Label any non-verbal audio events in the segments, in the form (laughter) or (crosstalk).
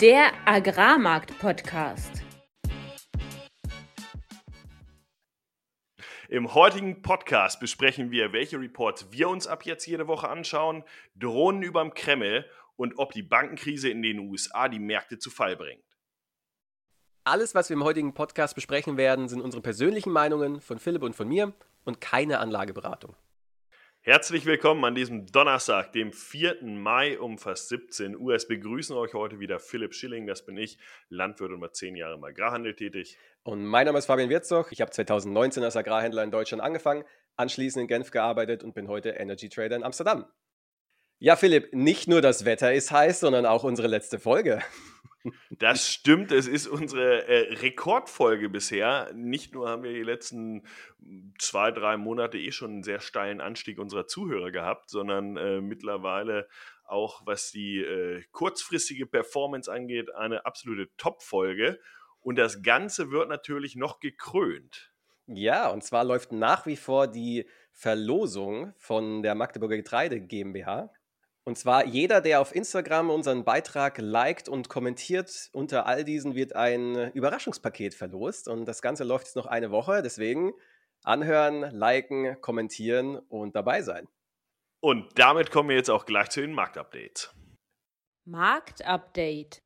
Der Agrarmarkt-Podcast. Im heutigen Podcast besprechen wir, welche Reports wir uns ab jetzt jede Woche anschauen, Drohnen überm Kreml und ob die Bankenkrise in den USA die Märkte zu Fall bringt. Alles, was wir im heutigen Podcast besprechen werden, sind unsere persönlichen Meinungen von Philipp und von mir und keine Anlageberatung. Herzlich willkommen an diesem Donnerstag, dem 4. Mai um fast 17 Uhr. Es begrüßen euch heute wieder Philipp Schilling, das bin ich, Landwirt und war zehn Jahre im Agrarhandel tätig. Und mein Name ist Fabian Wirzoch. Ich habe 2019 als Agrarhändler in Deutschland angefangen, anschließend in Genf gearbeitet und bin heute Energy Trader in Amsterdam. Ja, Philipp, nicht nur das Wetter ist heiß, sondern auch unsere letzte Folge. Das stimmt, es ist unsere äh, Rekordfolge bisher. Nicht nur haben wir die letzten zwei, drei Monate eh schon einen sehr steilen Anstieg unserer Zuhörer gehabt, sondern äh, mittlerweile auch, was die äh, kurzfristige Performance angeht, eine absolute Top-Folge. Und das Ganze wird natürlich noch gekrönt. Ja, und zwar läuft nach wie vor die Verlosung von der Magdeburger Getreide GmbH. Und zwar jeder, der auf Instagram unseren Beitrag liked und kommentiert, unter all diesen wird ein Überraschungspaket verlost. Und das Ganze läuft jetzt noch eine Woche. Deswegen anhören, liken, kommentieren und dabei sein. Und damit kommen wir jetzt auch gleich zu den Marktupdates. Marktupdate.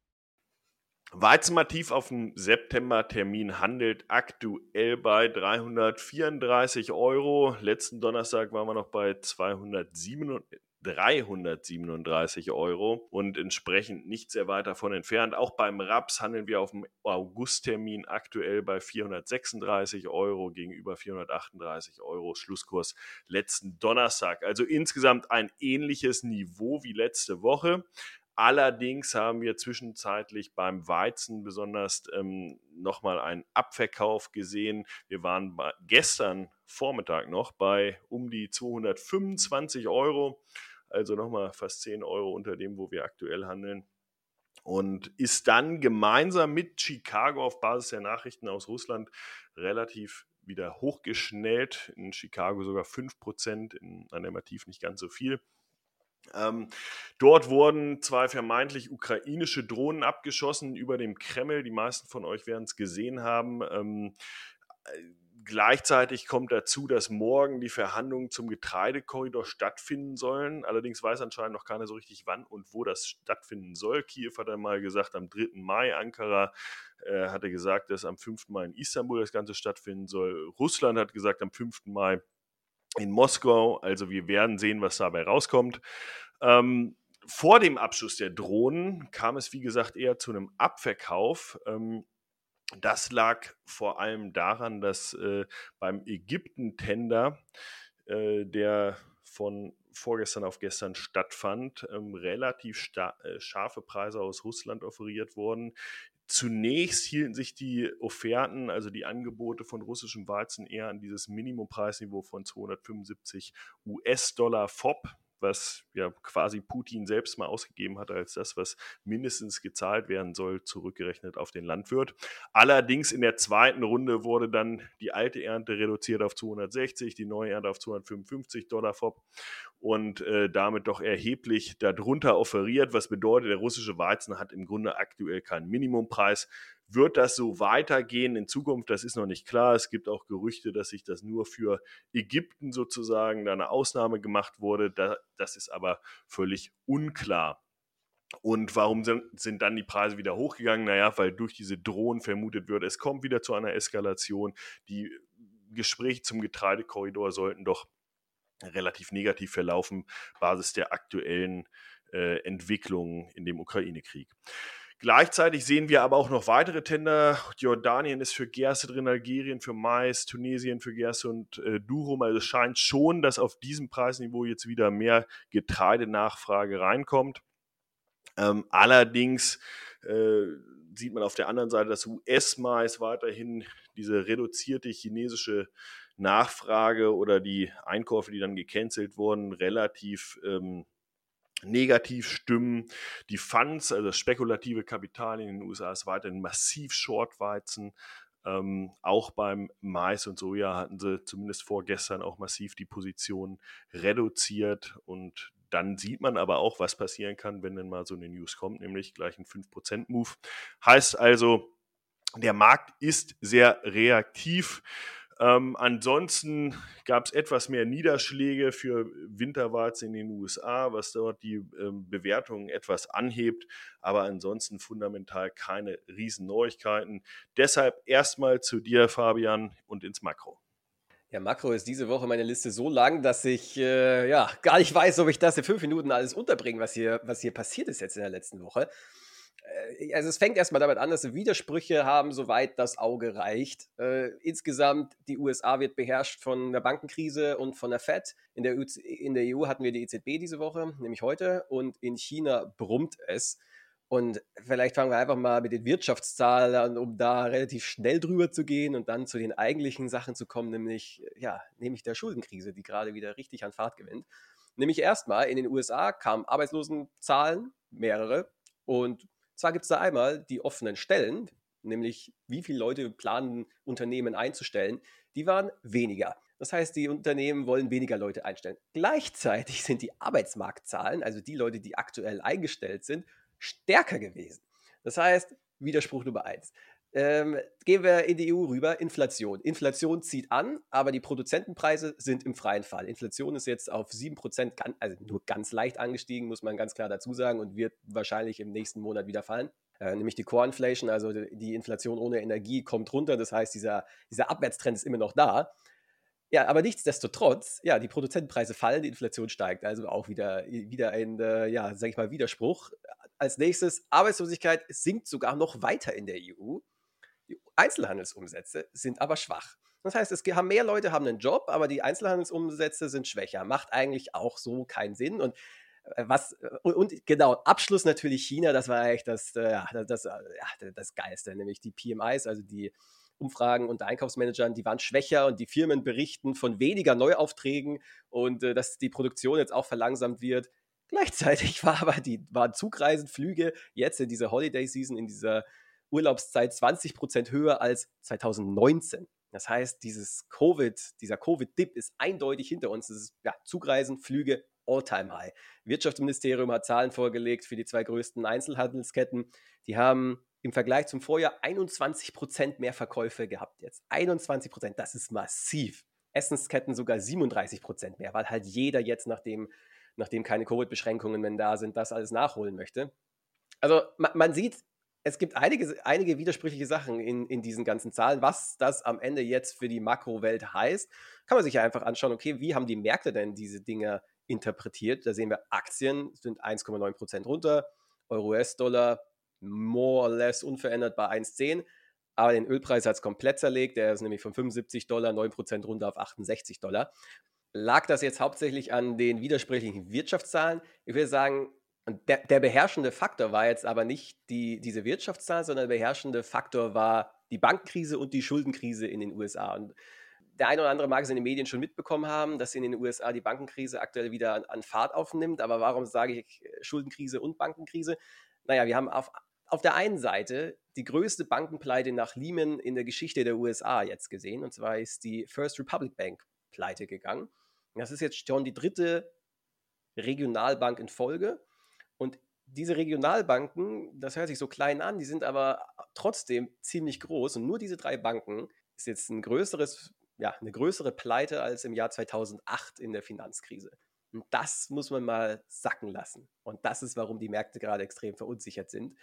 Weizenmativ auf dem September-Termin handelt aktuell bei 334 Euro. Letzten Donnerstag waren wir noch bei 237. 337 Euro und entsprechend nicht sehr weit davon entfernt. Auch beim Raps handeln wir auf dem Augusttermin aktuell bei 436 Euro gegenüber 438 Euro Schlusskurs letzten Donnerstag. Also insgesamt ein ähnliches Niveau wie letzte Woche. Allerdings haben wir zwischenzeitlich beim Weizen besonders ähm, nochmal einen Abverkauf gesehen. Wir waren gestern Vormittag noch bei um die 225 Euro also nochmal fast 10 Euro unter dem, wo wir aktuell handeln. Und ist dann gemeinsam mit Chicago auf Basis der Nachrichten aus Russland relativ wieder hochgeschnellt. In Chicago sogar 5%, in Anemativ nicht ganz so viel. Ähm, dort wurden zwei vermeintlich ukrainische Drohnen abgeschossen über dem Kreml. Die meisten von euch werden es gesehen haben. Ähm, Gleichzeitig kommt dazu, dass morgen die Verhandlungen zum Getreidekorridor stattfinden sollen. Allerdings weiß anscheinend noch keiner so richtig, wann und wo das stattfinden soll. Kiew hat einmal gesagt, am 3. Mai. Ankara äh, hatte gesagt, dass am 5. Mai in Istanbul das Ganze stattfinden soll. Russland hat gesagt, am 5. Mai in Moskau. Also wir werden sehen, was dabei rauskommt. Ähm, vor dem Abschuss der Drohnen kam es, wie gesagt, eher zu einem Abverkauf. Ähm, das lag vor allem daran, dass äh, beim Ägypten-Tender, äh, der von vorgestern auf gestern stattfand, ähm, relativ äh, scharfe Preise aus Russland offeriert wurden. Zunächst hielten sich die Offerten, also die Angebote von russischem Weizen, eher an dieses Minimumpreisniveau von 275 US-Dollar FOB was ja quasi Putin selbst mal ausgegeben hat als das, was mindestens gezahlt werden soll, zurückgerechnet auf den Landwirt. Allerdings in der zweiten Runde wurde dann die alte Ernte reduziert auf 260, die neue Ernte auf 255 Dollar FOB und äh, damit doch erheblich darunter offeriert, was bedeutet, der russische Weizen hat im Grunde aktuell keinen Minimumpreis. Wird das so weitergehen in Zukunft? Das ist noch nicht klar. Es gibt auch Gerüchte, dass sich das nur für Ägypten sozusagen da eine Ausnahme gemacht wurde. das ist aber völlig unklar. Und warum sind, dann die Preise wieder hochgegangen? Naja, weil durch diese Drohnen vermutet wird, es kommt wieder zu einer Eskalation. Die Gespräche zum Getreidekorridor sollten doch relativ negativ verlaufen, Basis der aktuellen äh, Entwicklungen in dem Ukraine-Krieg. Gleichzeitig sehen wir aber auch noch weitere Tender. Jordanien ist für Gerste drin, Algerien für Mais, Tunesien für Gerste und äh, Durum. Also es scheint schon, dass auf diesem Preisniveau jetzt wieder mehr Getreidenachfrage reinkommt. Ähm, allerdings äh, sieht man auf der anderen Seite, dass US-Mais weiterhin diese reduzierte chinesische Nachfrage oder die Einkäufe, die dann gecancelt wurden, relativ ähm, negativ stimmen. Die Funds, also das spekulative Kapital in den USA ist weiterhin massiv Shortweizen. Ähm, auch beim Mais und Soja hatten sie zumindest vorgestern auch massiv die Position reduziert und dann sieht man aber auch, was passieren kann, wenn dann mal so eine News kommt, nämlich gleich ein 5%-Move. Heißt also, der Markt ist sehr reaktiv. Ähm, ansonsten gab es etwas mehr Niederschläge für Winterwarze in den USA, was dort die ähm, Bewertungen etwas anhebt, aber ansonsten fundamental keine Riesenneuigkeiten. Deshalb erstmal zu dir, Fabian, und ins Makro. Ja, Makro ist diese Woche meine Liste so lang, dass ich äh, ja gar nicht weiß, ob ich das in fünf Minuten alles unterbringe, was hier, was hier passiert ist jetzt in der letzten Woche. Äh, also es fängt erstmal damit an, dass sie Widersprüche haben, soweit das Auge reicht. Äh, insgesamt, die USA wird beherrscht von der Bankenkrise und von der Fed. In der, in der EU hatten wir die EZB diese Woche, nämlich heute, und in China brummt es. Und vielleicht fangen wir einfach mal mit den Wirtschaftszahlen an, um da relativ schnell drüber zu gehen und dann zu den eigentlichen Sachen zu kommen, nämlich, ja, nämlich der Schuldenkrise, die gerade wieder richtig an Fahrt gewinnt. Nämlich erstmal in den USA kamen Arbeitslosenzahlen, mehrere, und zwar gibt es da einmal die offenen Stellen, nämlich wie viele Leute planen Unternehmen einzustellen, die waren weniger. Das heißt, die Unternehmen wollen weniger Leute einstellen. Gleichzeitig sind die Arbeitsmarktzahlen, also die Leute, die aktuell eingestellt sind, stärker gewesen. Das heißt, Widerspruch Nummer eins. Ähm, gehen wir in die EU rüber, Inflation. Inflation zieht an, aber die Produzentenpreise sind im freien Fall. Inflation ist jetzt auf 7%, also nur ganz leicht angestiegen, muss man ganz klar dazu sagen, und wird wahrscheinlich im nächsten Monat wieder fallen. Äh, nämlich die Core Inflation, also die Inflation ohne Energie, kommt runter. Das heißt, dieser, dieser Abwärtstrend ist immer noch da. Ja, aber nichtsdestotrotz, ja, die Produzentenpreise fallen, die Inflation steigt. Also auch wieder, wieder ein, äh, ja, sag ich mal, Widerspruch. Als nächstes, Arbeitslosigkeit sinkt sogar noch weiter in der EU. Die Einzelhandelsumsätze sind aber schwach. Das heißt, es haben mehr Leute haben einen Job, aber die Einzelhandelsumsätze sind schwächer. Macht eigentlich auch so keinen Sinn. Und äh, was äh, und, und, genau Abschluss natürlich China. Das war eigentlich das äh, das, das, ja, das Geilste, nämlich die PMIs, also die Umfragen unter Einkaufsmanagern, die waren schwächer und die Firmen berichten von weniger Neuaufträgen und dass die Produktion jetzt auch verlangsamt wird. Gleichzeitig (laughs) war aber die waren Zugreisenflüge jetzt in dieser Holiday Season in dieser Urlaubszeit 20 Prozent höher als 2019. Das heißt, dieses Covid, dieser Covid-Dip ist eindeutig hinter uns. Das ist ja, Zugreisen, Flüge, All-Time-High. Wirtschaftsministerium hat Zahlen vorgelegt für die zwei größten Einzelhandelsketten. Die haben im Vergleich zum Vorjahr 21 Prozent mehr Verkäufe gehabt jetzt. 21 Prozent, das ist massiv. Essensketten sogar 37 Prozent mehr, weil halt jeder jetzt, nachdem, nachdem keine Covid-Beschränkungen mehr da sind, das alles nachholen möchte. Also man, man sieht, es gibt einige, einige widersprüchliche Sachen in, in diesen ganzen Zahlen. Was das am Ende jetzt für die Makrowelt heißt, kann man sich ja einfach anschauen, okay, wie haben die Märkte denn diese Dinge interpretiert? Da sehen wir, Aktien sind 1,9% runter, Euro-US-Dollar more or less unverändert bei 1,10. Aber den Ölpreis hat es komplett zerlegt. Der ist nämlich von 75 Dollar 9% runter auf 68 Dollar. Lag das jetzt hauptsächlich an den widersprüchlichen Wirtschaftszahlen? Ich würde sagen, und der, der, beherrschende Faktor war jetzt aber nicht die, diese Wirtschaftszahlen, sondern der beherrschende Faktor war die Bankenkrise und die Schuldenkrise in den USA. Und der eine oder andere mag es in den Medien schon mitbekommen haben, dass in den USA die Bankenkrise aktuell wieder an, an Fahrt aufnimmt. Aber warum sage ich Schuldenkrise und Bankenkrise? Naja, wir haben auf, auf der einen Seite die größte Bankenpleite nach Lehman in der Geschichte der USA jetzt gesehen. Und zwar ist die First Republic Bank pleite gegangen. Das ist jetzt schon die dritte Regionalbank in Folge. Diese Regionalbanken, das hört sich so klein an, die sind aber trotzdem ziemlich groß. Und nur diese drei Banken ist jetzt ein größeres, ja, eine größere Pleite als im Jahr 2008 in der Finanzkrise. Und das muss man mal sacken lassen. Und das ist, warum die Märkte gerade extrem verunsichert sind.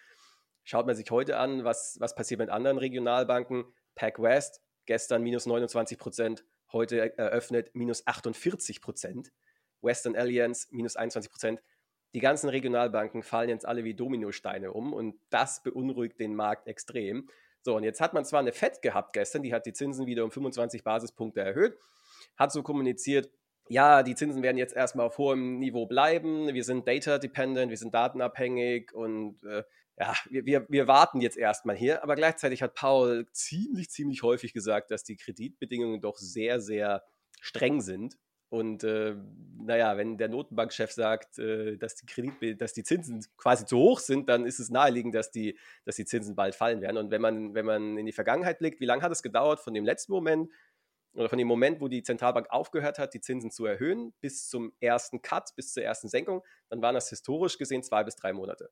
Schaut man sich heute an, was, was passiert mit anderen Regionalbanken. PacWest, gestern minus 29 Prozent, heute eröffnet minus 48 Prozent. Western Alliance minus 21 Prozent die ganzen Regionalbanken fallen jetzt alle wie Dominosteine um und das beunruhigt den Markt extrem. So, und jetzt hat man zwar eine FED gehabt gestern, die hat die Zinsen wieder um 25 Basispunkte erhöht, hat so kommuniziert, ja, die Zinsen werden jetzt erstmal auf hohem Niveau bleiben, wir sind data-dependent, wir sind datenabhängig und äh, ja, wir, wir, wir warten jetzt erstmal hier. Aber gleichzeitig hat Paul ziemlich, ziemlich häufig gesagt, dass die Kreditbedingungen doch sehr, sehr streng sind und äh, naja, wenn der Notenbankchef sagt, äh, dass, die Kredit dass die Zinsen quasi zu hoch sind, dann ist es naheliegend, dass die, dass die Zinsen bald fallen werden. Und wenn man, wenn man in die Vergangenheit blickt, wie lange hat es gedauert von dem letzten Moment, oder von dem Moment, wo die Zentralbank aufgehört hat, die Zinsen zu erhöhen, bis zum ersten Cut, bis zur ersten Senkung, dann waren das historisch gesehen zwei bis drei Monate.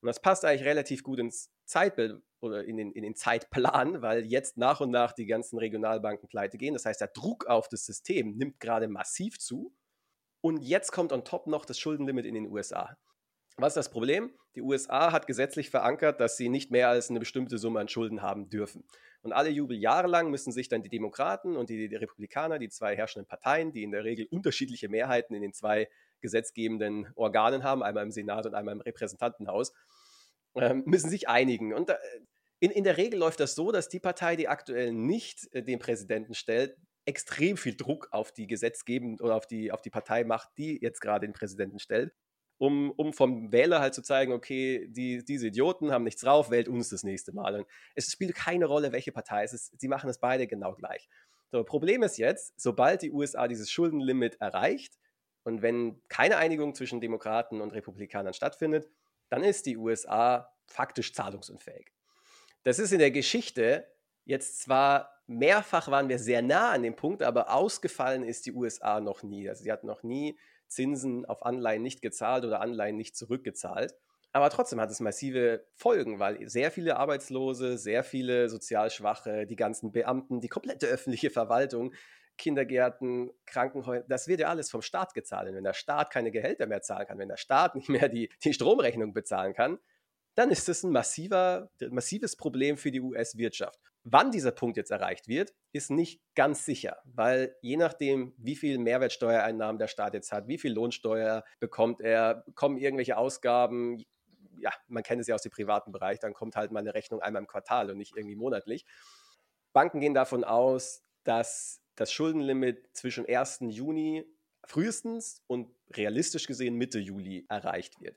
Und das passt eigentlich relativ gut ins Zeitbild oder in den, in den Zeitplan, weil jetzt nach und nach die ganzen Regionalbanken pleite gehen. Das heißt, der Druck auf das System nimmt gerade massiv zu. Und jetzt kommt on top noch das Schuldenlimit in den USA. Was ist das Problem? Die USA hat gesetzlich verankert, dass sie nicht mehr als eine bestimmte Summe an Schulden haben dürfen. Und alle Jubeljahre lang müssen sich dann die Demokraten und die, die Republikaner, die zwei herrschenden Parteien, die in der Regel unterschiedliche Mehrheiten in den zwei gesetzgebenden Organen haben, einmal im Senat und einmal im Repräsentantenhaus, ähm, müssen sich einigen. Und in, in der Regel läuft das so, dass die Partei, die aktuell nicht äh, den Präsidenten stellt, extrem viel Druck auf die gesetzgebende oder auf die, auf die Partei macht, die jetzt gerade den Präsidenten stellt, um, um vom Wähler halt zu zeigen, okay, die, diese Idioten haben nichts drauf, wählt uns das nächste Mal. Und es spielt keine Rolle, welche Partei es ist, sie machen es beide genau gleich. So, Problem ist jetzt, sobald die USA dieses Schuldenlimit erreicht und wenn keine Einigung zwischen Demokraten und Republikanern stattfindet, dann ist die USA faktisch zahlungsunfähig. Das ist in der Geschichte jetzt zwar mehrfach waren wir sehr nah an dem Punkt, aber ausgefallen ist die USA noch nie. Also sie hat noch nie Zinsen auf Anleihen nicht gezahlt oder Anleihen nicht zurückgezahlt. Aber trotzdem hat es massive Folgen, weil sehr viele Arbeitslose, sehr viele sozial Schwache, die ganzen Beamten, die komplette öffentliche Verwaltung, Kindergärten, Krankenhäuser, das wird ja alles vom Staat gezahlt. Und wenn der Staat keine Gehälter mehr zahlen kann, wenn der Staat nicht mehr die, die Stromrechnung bezahlen kann, dann ist das ein massiver, massives Problem für die US-Wirtschaft. Wann dieser Punkt jetzt erreicht wird, ist nicht ganz sicher, weil je nachdem, wie viel Mehrwertsteuereinnahmen der Staat jetzt hat, wie viel Lohnsteuer bekommt er, kommen irgendwelche Ausgaben, ja, man kennt es ja aus dem privaten Bereich, dann kommt halt mal eine Rechnung einmal im Quartal und nicht irgendwie monatlich. Banken gehen davon aus, dass das Schuldenlimit zwischen 1. Juni frühestens und realistisch gesehen Mitte Juli erreicht wird.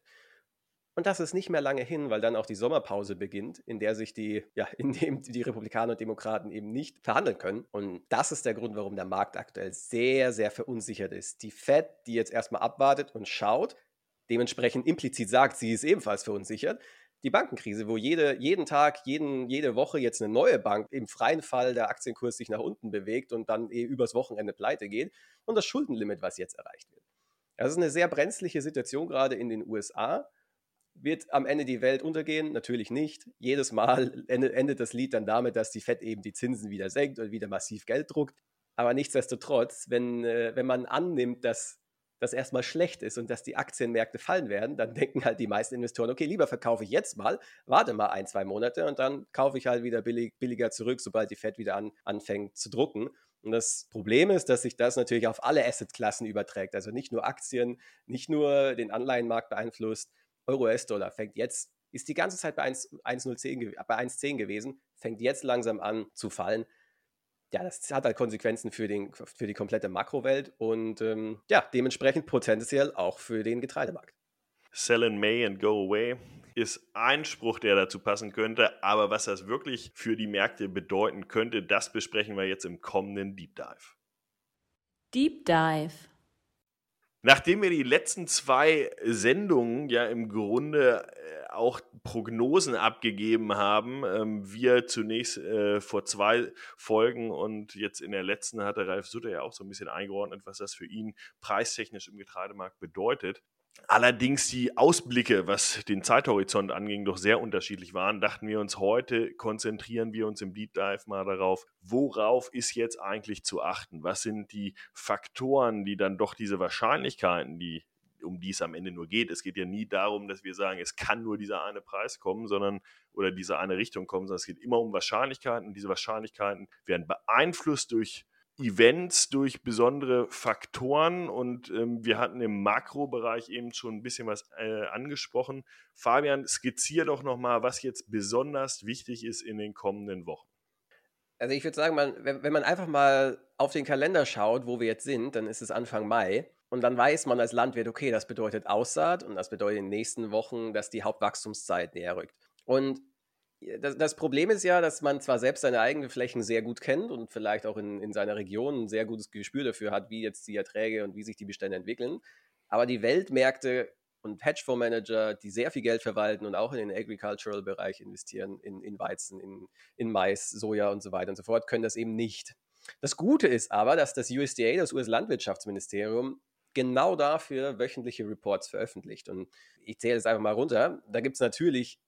Und das ist nicht mehr lange hin, weil dann auch die Sommerpause beginnt, in der sich die, ja, (laughs) in dem die Republikaner und Demokraten eben nicht verhandeln können. Und das ist der Grund, warum der Markt aktuell sehr, sehr verunsichert ist. Die Fed, die jetzt erstmal abwartet und schaut, dementsprechend implizit sagt, sie ist ebenfalls verunsichert. Die Bankenkrise, wo jede, jeden Tag, jeden, jede Woche jetzt eine neue Bank im freien Fall der Aktienkurs sich nach unten bewegt und dann eh übers Wochenende pleite geht. Und das Schuldenlimit, was jetzt erreicht wird. Das ist eine sehr brenzliche Situation gerade in den USA. Wird am Ende die Welt untergehen? Natürlich nicht. Jedes Mal (laughs) endet das Lied dann damit, dass die Fed eben die Zinsen wieder senkt und wieder massiv Geld druckt. Aber nichtsdestotrotz, wenn, äh, wenn man annimmt, dass das erstmal schlecht ist und dass die Aktienmärkte fallen werden, dann (laughs) denken halt die meisten Investoren, okay, lieber verkaufe ich jetzt mal, warte mal ein, zwei Monate und dann kaufe ich halt wieder billig, billiger zurück, sobald die Fed wieder an, anfängt zu drucken. Und das Problem ist, dass sich das natürlich auf alle Assetklassen überträgt. Also nicht nur Aktien, nicht nur den Anleihenmarkt beeinflusst, Euro-US-Dollar fängt jetzt, ist die ganze Zeit bei 1,10 gewesen, fängt jetzt langsam an zu fallen. Ja, das hat halt Konsequenzen für, den, für die komplette Makrowelt und ähm, ja, dementsprechend potenziell auch für den Getreidemarkt. Sell in May and go away ist ein Spruch, der dazu passen könnte. Aber was das wirklich für die Märkte bedeuten könnte, das besprechen wir jetzt im kommenden Deep Dive. Deep Dive. Nachdem wir die letzten zwei Sendungen ja im Grunde äh, auch Prognosen abgegeben haben, ähm, wir zunächst äh, vor zwei Folgen und jetzt in der letzten hatte Ralf Sutter ja auch so ein bisschen eingeordnet, was das für ihn preistechnisch im Getreidemarkt bedeutet. Allerdings die Ausblicke, was den Zeithorizont anging, doch sehr unterschiedlich waren, dachten wir uns heute, konzentrieren wir uns im Deep Dive mal darauf, worauf ist jetzt eigentlich zu achten? Was sind die Faktoren, die dann doch diese Wahrscheinlichkeiten, die um die es am Ende nur geht. Es geht ja nie darum, dass wir sagen, es kann nur dieser eine Preis kommen, sondern oder diese eine Richtung kommen, sondern es geht immer um Wahrscheinlichkeiten und diese Wahrscheinlichkeiten werden beeinflusst durch Events durch besondere Faktoren und ähm, wir hatten im Makrobereich eben schon ein bisschen was äh, angesprochen. Fabian, skizziere doch nochmal, was jetzt besonders wichtig ist in den kommenden Wochen. Also ich würde sagen, man, wenn, wenn man einfach mal auf den Kalender schaut, wo wir jetzt sind, dann ist es Anfang Mai und dann weiß man als Landwirt, okay, das bedeutet Aussaat und das bedeutet in den nächsten Wochen, dass die Hauptwachstumszeit näher rückt. Und das, das, Problem ist ja, dass man zwar selbst seine eigenen Flächen sehr gut kennt und vielleicht auch in, in seiner Region ein sehr gutes Gespür dafür hat, wie jetzt die Erträge und wie sich die Bestände entwickeln, aber die Weltmärkte und Hedgefondsmanager, die sehr viel Geld verwalten und auch in den Agricultural-Bereich investieren, in, in Weizen, in, in Mais, Soja und so weiter und so fort, können das eben nicht. Das Gute ist aber, dass das USDA, das US-Landwirtschaftsministerium, genau dafür wöchentliche Reports veröffentlicht. Und ich zähle es einfach mal runter. Da gibt es natürlich,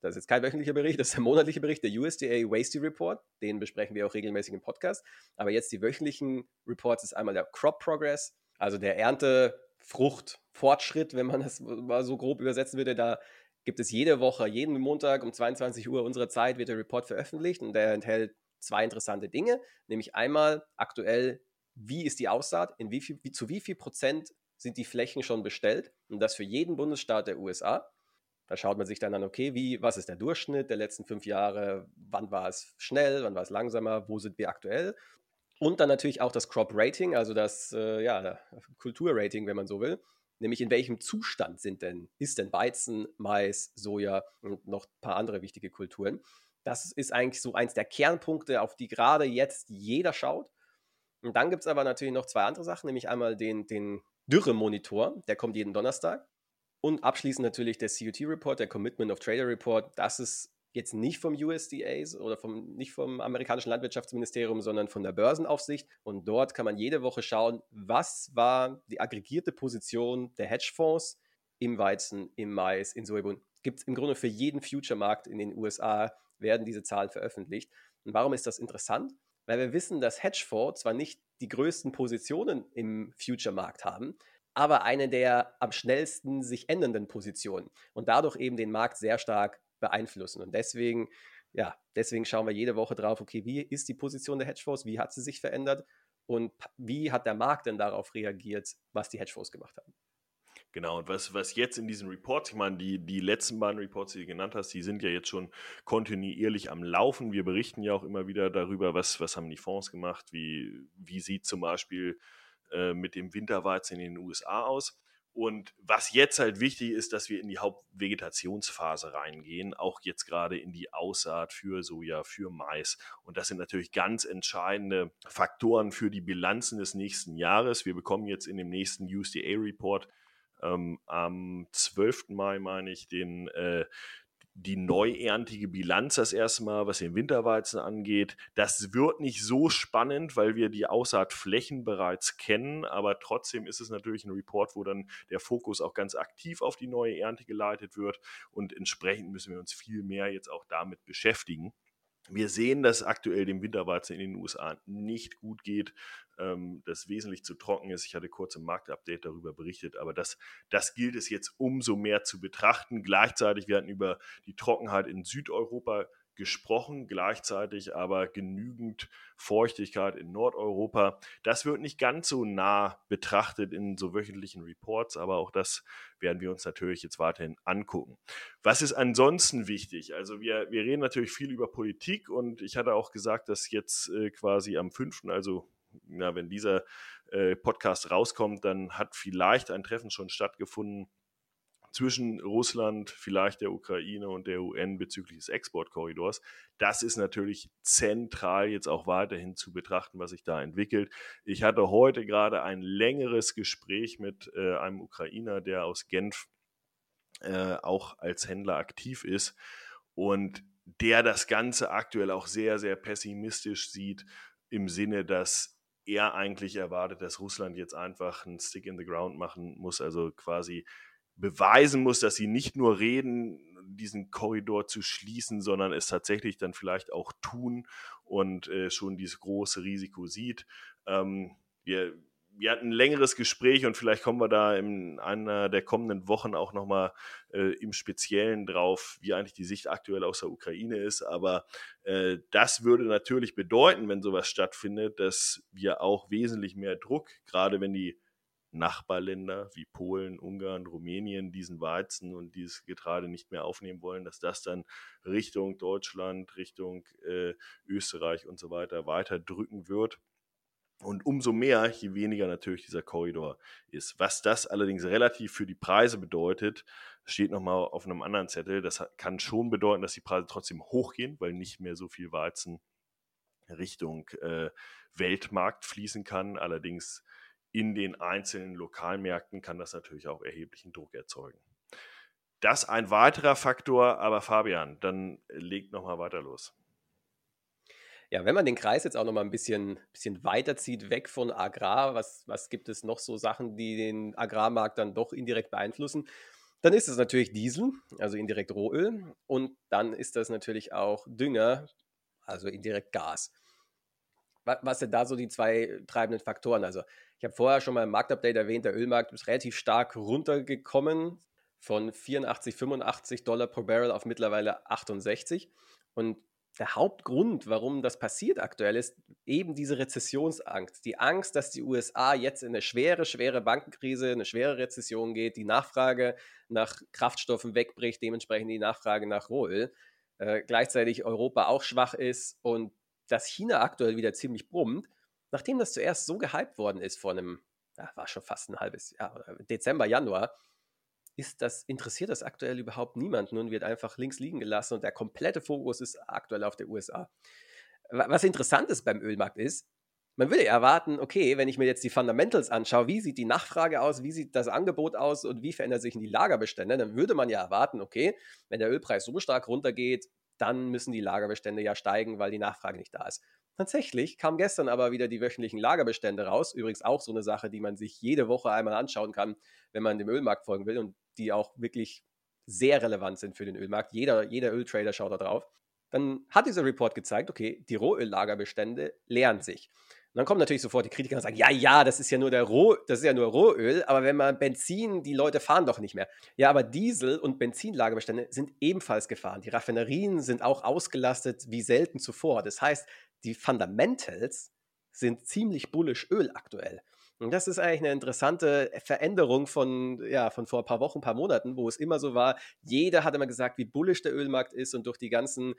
das ist jetzt kein wöchentlicher Bericht, (laughs) das ist der monatliche Bericht, der USDA Wasty Report. Den besprechen wir auch regelmäßig im Podcast. Aber jetzt die wöchentlichen Reports ist einmal der Crop Progress, also der Ernte, Frucht, Fortschritt, wenn man das mal so grob übersetzen würde. Da gibt es jede Woche, jeden Montag um 22 Uhr unserer Zeit wird der Report veröffentlicht und der enthält zwei interessante Dinge, nämlich einmal aktuell wie ist die Aussaat, in wie viel, wie, zu wie viel Prozent sind die Flächen schon bestellt und das für jeden Bundesstaat der USA. Da schaut man sich dann an, okay, wie, was ist der Durchschnitt der letzten fünf Jahre, wann war es schnell, wann war es langsamer, wo sind wir aktuell. Und dann natürlich auch das Crop Rating, also das äh, ja, Kulturrating, wenn man so will. Nämlich in welchem Zustand sind denn, ist denn Weizen, Mais, Soja und noch ein paar andere wichtige Kulturen. Das ist eigentlich so eins der Kernpunkte, auf die gerade jetzt jeder schaut. Und dann gibt es aber natürlich noch zwei andere Sachen, nämlich einmal den, den Dürre-Monitor, der kommt jeden Donnerstag. Und abschließend natürlich der COT-Report, der Commitment of Trader Report. Das ist jetzt nicht vom USDA oder vom, nicht vom amerikanischen Landwirtschaftsministerium, sondern von der Börsenaufsicht. Und dort kann man jede Woche schauen, was war die aggregierte Position der Hedgefonds im Weizen, im Mais, in Sojabohnen. Gibt es im Grunde für jeden Future-Markt in den USA, werden diese Zahlen veröffentlicht. Und warum ist das interessant? Weil wir wissen, dass Hedgefonds zwar nicht die größten Positionen im Future-Markt haben, aber eine der am schnellsten sich ändernden Positionen und dadurch eben den Markt sehr stark beeinflussen. Und deswegen, ja, deswegen schauen wir jede Woche drauf, okay, wie ist die Position der Hedgefonds, wie hat sie sich verändert und wie hat der Markt denn darauf reagiert, was die Hedgefonds gemacht haben. Genau, und was, was jetzt in diesen Reports, ich meine, die, die letzten beiden Reports, die du genannt hast, die sind ja jetzt schon kontinuierlich am Laufen. Wir berichten ja auch immer wieder darüber, was, was haben die Fonds gemacht, wie, wie sieht zum Beispiel äh, mit dem Winterweizen in den USA aus. Und was jetzt halt wichtig ist, dass wir in die Hauptvegetationsphase reingehen, auch jetzt gerade in die Aussaat für Soja, für Mais. Und das sind natürlich ganz entscheidende Faktoren für die Bilanzen des nächsten Jahres. Wir bekommen jetzt in dem nächsten USDA-Report ähm, am 12. Mai, meine ich, den, äh, die neuerntige Bilanz das erste Mal, was den Winterweizen angeht. Das wird nicht so spannend, weil wir die Aussaatflächen bereits kennen, aber trotzdem ist es natürlich ein Report, wo dann der Fokus auch ganz aktiv auf die neue Ernte geleitet wird und entsprechend müssen wir uns viel mehr jetzt auch damit beschäftigen. Wir sehen, dass aktuell dem Winterweizen in den USA nicht gut geht, ähm, dass wesentlich zu trocken ist. Ich hatte kurz im Marktupdate darüber berichtet, aber das, das gilt es jetzt umso mehr zu betrachten. Gleichzeitig, wir hatten über die Trockenheit in Südeuropa gesprochen, gleichzeitig aber genügend Feuchtigkeit in Nordeuropa. Das wird nicht ganz so nah betrachtet in so wöchentlichen Reports, aber auch das werden wir uns natürlich jetzt weiterhin angucken. Was ist ansonsten wichtig? Also wir, wir reden natürlich viel über Politik und ich hatte auch gesagt, dass jetzt äh, quasi am 5., also na, wenn dieser äh, Podcast rauskommt, dann hat vielleicht ein Treffen schon stattgefunden zwischen Russland, vielleicht der Ukraine und der UN bezüglich des Exportkorridors. Das ist natürlich zentral jetzt auch weiterhin zu betrachten, was sich da entwickelt. Ich hatte heute gerade ein längeres Gespräch mit äh, einem Ukrainer, der aus Genf äh, auch als Händler aktiv ist und der das Ganze aktuell auch sehr, sehr pessimistisch sieht, im Sinne, dass er eigentlich erwartet, dass Russland jetzt einfach einen Stick in the Ground machen muss, also quasi beweisen muss, dass sie nicht nur reden, diesen Korridor zu schließen, sondern es tatsächlich dann vielleicht auch tun und äh, schon dieses große Risiko sieht. Ähm, wir, wir hatten ein längeres Gespräch und vielleicht kommen wir da in einer der kommenden Wochen auch nochmal äh, im Speziellen drauf, wie eigentlich die Sicht aktuell aus der Ukraine ist. Aber äh, das würde natürlich bedeuten, wenn sowas stattfindet, dass wir auch wesentlich mehr Druck, gerade wenn die Nachbarländer wie Polen, Ungarn, Rumänien diesen Weizen und dieses Getreide nicht mehr aufnehmen wollen, dass das dann Richtung Deutschland, Richtung äh, Österreich und so weiter weiter drücken wird. Und umso mehr, je weniger natürlich dieser Korridor ist. Was das allerdings relativ für die Preise bedeutet, steht nochmal auf einem anderen Zettel. Das kann schon bedeuten, dass die Preise trotzdem hochgehen, weil nicht mehr so viel Weizen Richtung äh, Weltmarkt fließen kann. Allerdings in den einzelnen Lokalmärkten kann das natürlich auch erheblichen Druck erzeugen. Das ein weiterer Faktor, aber Fabian, dann legt nochmal weiter los. Ja, wenn man den Kreis jetzt auch noch mal ein bisschen, bisschen weiterzieht, weg von Agrar, was, was gibt es noch so Sachen, die den Agrarmarkt dann doch indirekt beeinflussen? Dann ist es natürlich Diesel, also indirekt Rohöl. Und dann ist das natürlich auch Dünger, also indirekt Gas. Was sind da so die zwei treibenden Faktoren? Also, ich habe vorher schon mal im Marktupdate erwähnt, der Ölmarkt ist relativ stark runtergekommen von 84, 85 Dollar pro Barrel auf mittlerweile 68. Und der Hauptgrund, warum das passiert aktuell, ist eben diese Rezessionsangst. Die Angst, dass die USA jetzt in eine schwere, schwere Bankenkrise, eine schwere Rezession geht, die Nachfrage nach Kraftstoffen wegbricht, dementsprechend die Nachfrage nach Rohöl. Äh, gleichzeitig Europa auch schwach ist und dass China aktuell wieder ziemlich brummt, nachdem das zuerst so gehypt worden ist vor einem, ja, war schon fast ein halbes Jahr, Dezember, Januar, ist das, interessiert das aktuell überhaupt niemanden und wird einfach links liegen gelassen und der komplette Fokus ist aktuell auf der USA. Was interessant ist beim Ölmarkt ist, man würde erwarten, okay, wenn ich mir jetzt die Fundamentals anschaue, wie sieht die Nachfrage aus, wie sieht das Angebot aus und wie verändert sich die Lagerbestände, dann würde man ja erwarten, okay, wenn der Ölpreis so stark runtergeht, dann müssen die Lagerbestände ja steigen, weil die Nachfrage nicht da ist. Tatsächlich kam gestern aber wieder die wöchentlichen Lagerbestände raus. Übrigens auch so eine Sache, die man sich jede Woche einmal anschauen kann, wenn man dem Ölmarkt folgen will und die auch wirklich sehr relevant sind für den Ölmarkt. Jeder, jeder Öltrader schaut da drauf. Dann hat dieser Report gezeigt, okay, die Rohöllagerbestände leeren sich. Und dann kommen natürlich sofort die Kritiker und sagen, ja, ja, das ist ja nur der Roh, das ist ja nur Rohöl, aber wenn man Benzin, die Leute fahren doch nicht mehr. Ja, aber Diesel- und Benzinlagerbestände sind ebenfalls gefahren. Die Raffinerien sind auch ausgelastet wie selten zuvor. Das heißt, die Fundamentals sind ziemlich bullish Öl aktuell. Und das ist eigentlich eine interessante Veränderung von, ja, von vor ein paar Wochen, ein paar Monaten, wo es immer so war, jeder hat immer gesagt, wie bullish der Ölmarkt ist und durch die ganzen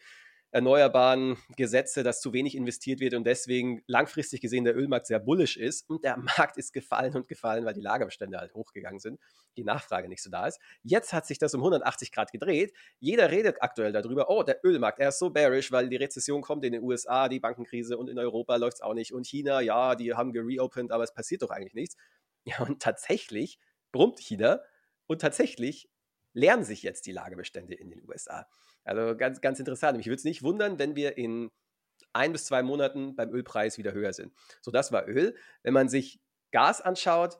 erneuerbaren Gesetze, dass zu wenig investiert wird und deswegen langfristig gesehen der Ölmarkt sehr bullisch ist und der Markt ist gefallen und gefallen, weil die Lagerbestände halt hochgegangen sind, die Nachfrage nicht so da ist. Jetzt hat sich das um 180 Grad gedreht. Jeder redet aktuell darüber, oh, der Ölmarkt, er ist so bearish, weil die Rezession kommt in den USA, die Bankenkrise und in Europa läuft es auch nicht und China, ja, die haben gereopened, aber es passiert doch eigentlich nichts. Ja, und tatsächlich brummt China und tatsächlich lernen sich jetzt die Lagerbestände in den USA. Also ganz, ganz interessant. Mich würde es nicht wundern, wenn wir in ein bis zwei Monaten beim Ölpreis wieder höher sind. So, das war Öl. Wenn man sich Gas anschaut,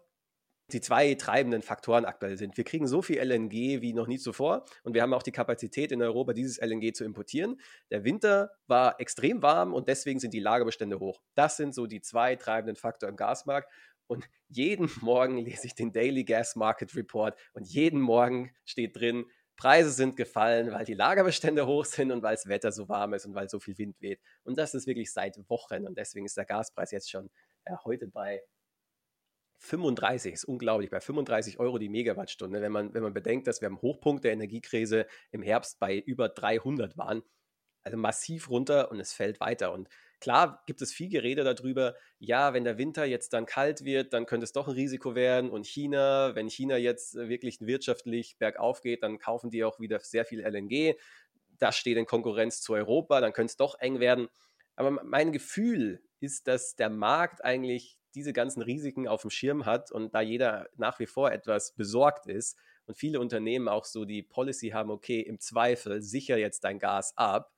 die zwei treibenden Faktoren aktuell sind. Wir kriegen so viel LNG wie noch nie zuvor und wir haben auch die Kapazität in Europa, dieses LNG zu importieren. Der Winter war extrem warm und deswegen sind die Lagerbestände hoch. Das sind so die zwei treibenden Faktoren im Gasmarkt. Und jeden (laughs) Morgen lese ich den Daily Gas Market Report und jeden Morgen steht drin, Preise sind gefallen, weil die Lagerbestände (laughs) hoch sind und weil das Wetter so warm ist und weil so viel Wind weht. Und das ist wirklich seit Wochen und deswegen ist der Gaspreis jetzt schon ja, heute bei 35, ist unglaublich, bei 35 Euro die Megawattstunde. Wenn man, wenn man bedenkt, dass wir am Hochpunkt der Energiekrise im Herbst bei über 300 waren, also massiv runter und es fällt weiter. Und Klar gibt es viel Gerede darüber, ja, wenn der Winter jetzt dann kalt wird, dann könnte es doch ein Risiko werden. Und China, wenn China jetzt äh, wirklich wirtschaftlich bergauf geht, dann kaufen die auch wieder sehr viel LNG. Das steht in Konkurrenz zu Europa, dann könnte es doch eng werden. Aber mein Gefühl ist, dass der Markt eigentlich diese ganzen Risiken auf dem Schirm hat und da jeder nach wie vor etwas besorgt ist und viele Unternehmen auch so die Policy haben, okay, im Zweifel sicher jetzt dein Gas ab,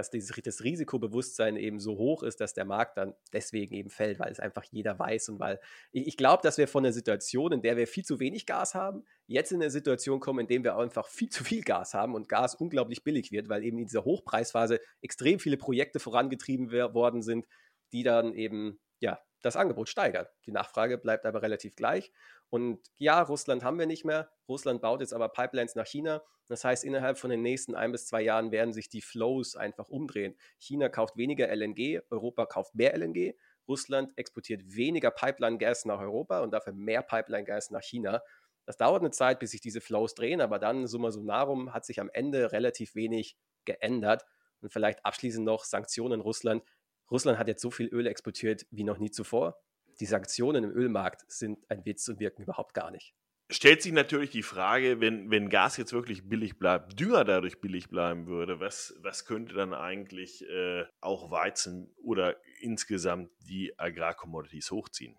dass dieses, das Risikobewusstsein eben so hoch ist, dass der Markt dann deswegen eben fällt, weil es einfach jeder weiß und weil ich, ich glaube, dass wir von einer Situation, in der wir viel zu wenig Gas haben, jetzt in eine Situation kommen, in der wir einfach viel zu viel Gas haben und Gas unglaublich billig wird, weil eben in dieser Hochpreisphase extrem viele Projekte vorangetrieben worden sind, die dann eben ja das Angebot steigern. Die Nachfrage bleibt aber relativ gleich. Und ja, Russland haben wir nicht mehr. Russland baut jetzt aber Pipelines nach China. Das heißt, innerhalb von den nächsten ein bis zwei Jahren werden sich die Flows einfach umdrehen. China kauft weniger LNG, Europa kauft mehr LNG. Russland exportiert weniger Pipeline-Gas nach Europa und dafür mehr Pipeline-Gas nach China. Das dauert eine Zeit, bis sich diese Flows drehen, aber dann, summa summarum, hat sich am Ende relativ wenig geändert. Und vielleicht abschließend noch Sanktionen Russland. Russland hat jetzt so viel Öl exportiert wie noch nie zuvor. Die Sanktionen im Ölmarkt sind ein Witz und wirken überhaupt gar nicht. Stellt sich natürlich die Frage, wenn, wenn Gas jetzt wirklich billig bleibt, Dünger dadurch billig bleiben würde, was, was könnte dann eigentlich äh, auch Weizen oder insgesamt die Agrarcommodities hochziehen?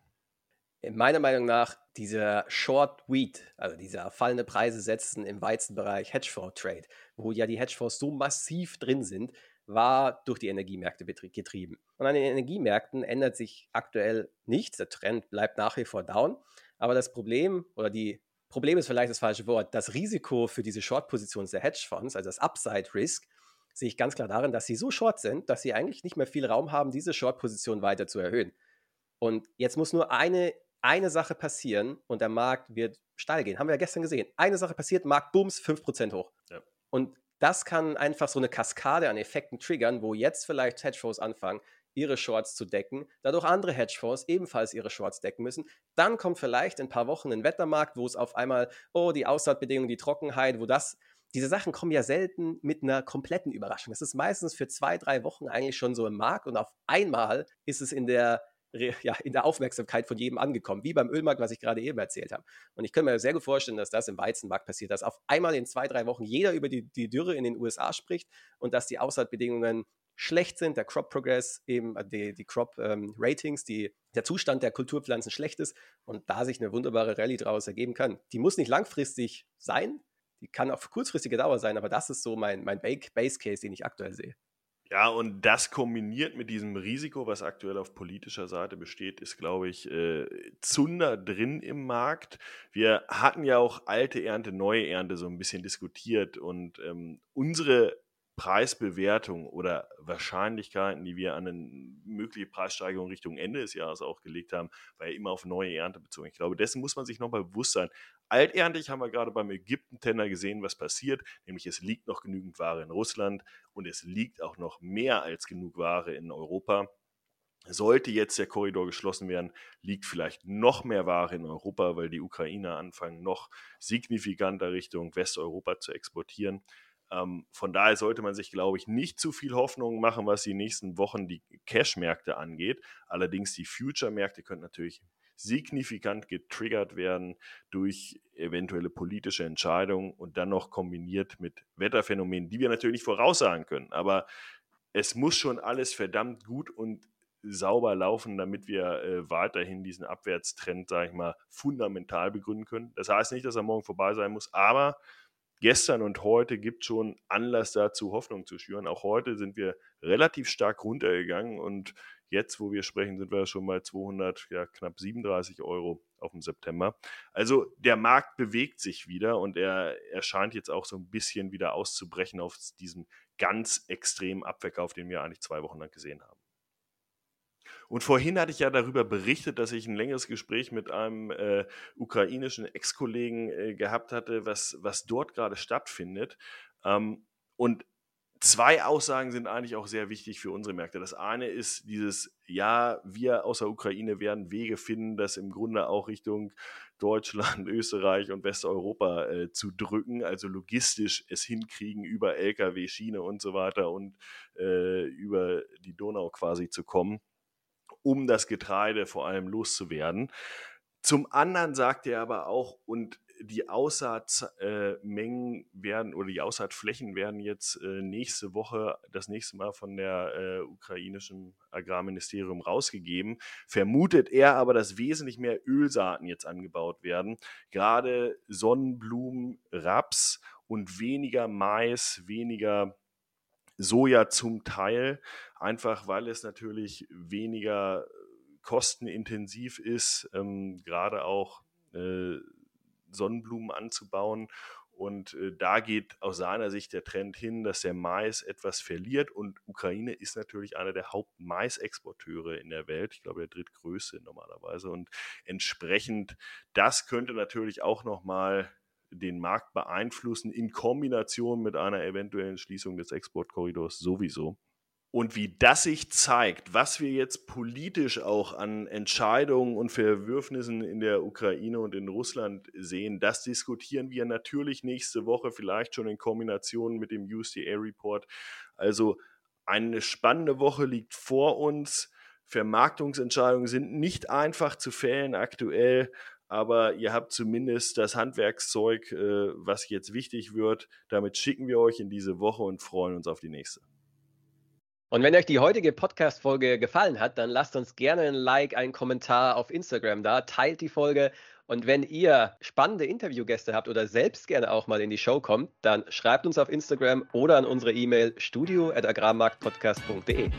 meiner Meinung nach dieser Short Wheat, also dieser fallende Preise setzen im Weizenbereich Hedgefonds Trade, wo ja die Hedgefonds so massiv drin sind, war durch die Energiemärkte getrieben. Und an den Energiemärkten ändert sich aktuell nichts. Der Trend bleibt nach wie vor down. Aber das Problem oder die Problem ist vielleicht das falsche Wort. Das Risiko für diese Short-Position der Hedgefonds, also das Upside-Risk, sehe ich ganz klar darin, dass sie so short sind, dass sie eigentlich nicht mehr viel Raum haben, diese Short-Position weiter zu erhöhen. Und jetzt muss nur eine, eine Sache passieren und der Markt wird steil gehen. Haben wir ja gestern gesehen. Eine Sache passiert, Markt booms 5% hoch. Ja. Und das kann einfach so eine Kaskade an Effekten triggern, wo jetzt vielleicht Hedgefonds anfangen, ihre Shorts zu decken, dadurch andere Hedgefonds ebenfalls ihre Shorts decken müssen. Dann kommt vielleicht in ein paar Wochen ein Wettermarkt, wo es auf einmal, oh, die Aussaatbedingungen, die Trockenheit, wo das, diese Sachen kommen ja selten mit einer kompletten Überraschung. Das ist meistens für zwei, drei Wochen eigentlich schon so im Markt und auf einmal ist es in der (laughs) ja, in der Aufmerksamkeit von jedem angekommen, wie beim Ölmarkt, was ich gerade eben erzählt habe. Und ich könnte mir sehr gut vorstellen, dass das im Weizenmarkt passiert, dass auf einmal in zwei, drei Wochen jeder über die, die Dürre in den USA spricht und dass die Aussaatbedingungen schlecht sind, der Crop Progress, eben äh, die, die Crop ähm, Ratings, die, der Zustand der Kulturpflanzen schlecht ist und da sich eine wunderbare Rallye daraus ergeben kann. Die muss nicht langfristig sein, die kann auf kurzfristige Dauer sein, aber das ist so mein, mein Base Case, den ich aktuell sehe. Ja, und das kombiniert mit diesem Risiko, was aktuell auf politischer Seite besteht, ist, glaube ich, äh, Zunder drin im Markt. Wir hatten ja auch alte Ernte, neue Ernte so ein bisschen diskutiert und ähm, unsere Preisbewertung oder Wahrscheinlichkeiten, die wir an eine mögliche Preissteigerung Richtung Ende des Jahres auch gelegt haben, war ja immer auf neue Ernte bezogen. Ich glaube, dessen muss man sich nochmal bewusst sein. Alterntig haben wir gerade beim Ägypten-Tender gesehen, was passiert, nämlich es liegt noch genügend Ware in Russland und es liegt auch noch mehr als genug Ware in Europa. Sollte jetzt der Korridor geschlossen werden, liegt vielleicht noch mehr Ware in Europa, weil die Ukrainer anfangen, noch signifikanter Richtung Westeuropa zu exportieren. Ähm, von daher sollte man sich, glaube ich, nicht zu viel Hoffnung machen, was die nächsten Wochen die Cash-Märkte angeht. Allerdings die Future-Märkte können natürlich signifikant getriggert werden durch eventuelle politische Entscheidungen und dann noch kombiniert mit Wetterphänomenen, die wir natürlich nicht voraussagen können. Aber es muss schon alles verdammt gut und sauber laufen, damit wir äh, weiterhin diesen Abwärtstrend, sage ich mal, fundamental begründen können. Das heißt nicht, dass er morgen vorbei sein muss, aber gestern und heute gibt schon Anlass dazu, Hoffnung zu schüren. Auch heute sind wir relativ stark runtergegangen und jetzt, wo wir sprechen, sind wir schon bei 200, ja, knapp 37 Euro auf dem September. Also der Markt bewegt sich wieder und er, er scheint jetzt auch so ein bisschen wieder auszubrechen auf diesem ganz extremen Abverkauf, den wir eigentlich zwei Wochen lang gesehen haben. Und vorhin hatte ich ja darüber berichtet, dass ich ein längeres Gespräch mit einem äh, ukrainischen Ex-Kollegen äh, gehabt hatte, was, was dort gerade stattfindet. Ähm, und zwei Aussagen sind eigentlich auch sehr wichtig für unsere Märkte. Das eine ist dieses, ja, wir aus der Ukraine werden Wege finden, das im Grunde auch Richtung Deutschland, (laughs) Österreich und Westeuropa äh, zu drücken, also logistisch es hinkriegen, über Lkw, Schiene und so weiter und äh, über die Donau quasi zu kommen um das Getreide vor allem loszuwerden. Zum anderen sagt er aber auch, und die Aussaatmengen äh, werden oder die Aussaatflächen werden jetzt äh, nächste Woche das nächste Mal von der äh, ukrainischen Agrarministerium rausgegeben. Vermutet er aber, dass wesentlich mehr Ölsaaten jetzt angebaut werden. Gerade Sonnenblumen, Raps und weniger Mais, weniger Soja zum Teil, einfach weil es natürlich weniger kostenintensiv ist, ähm, gerade auch äh, Sonnenblumen anzubauen. Und äh, da geht aus seiner Sicht der Trend hin, dass der Mais etwas verliert. Und Ukraine ist natürlich einer der Hauptmaisexporteure in der Welt. Ich glaube, der drittgrößte normalerweise. Und entsprechend, das könnte natürlich auch nochmal den Markt beeinflussen, in Kombination mit einer eventuellen Schließung des Exportkorridors sowieso. Und wie das sich zeigt, was wir jetzt politisch auch an Entscheidungen und Verwürfnissen in der Ukraine und in Russland sehen, das diskutieren wir natürlich nächste Woche, vielleicht schon in Kombination mit dem USDA-Report. Also eine spannende Woche liegt vor uns. Vermarktungsentscheidungen sind nicht einfach zu fällen aktuell aber ihr habt zumindest das Handwerkszeug, äh, was jetzt wichtig wird. Damit schicken wir euch in diese Woche und freuen uns auf die nächste. Und wenn euch die heutige Podcast-Folge gefallen hat, dann lasst uns gerne ein Like, einen Kommentar auf Instagram da, teilt die Folge Und wenn ihr spannende Interviewgäste habt oder selbst gerne auch mal in die Show kommt, dann schreibt uns auf Instagram oder an unsere E-Mail studio.agrarmarktpodcast.de.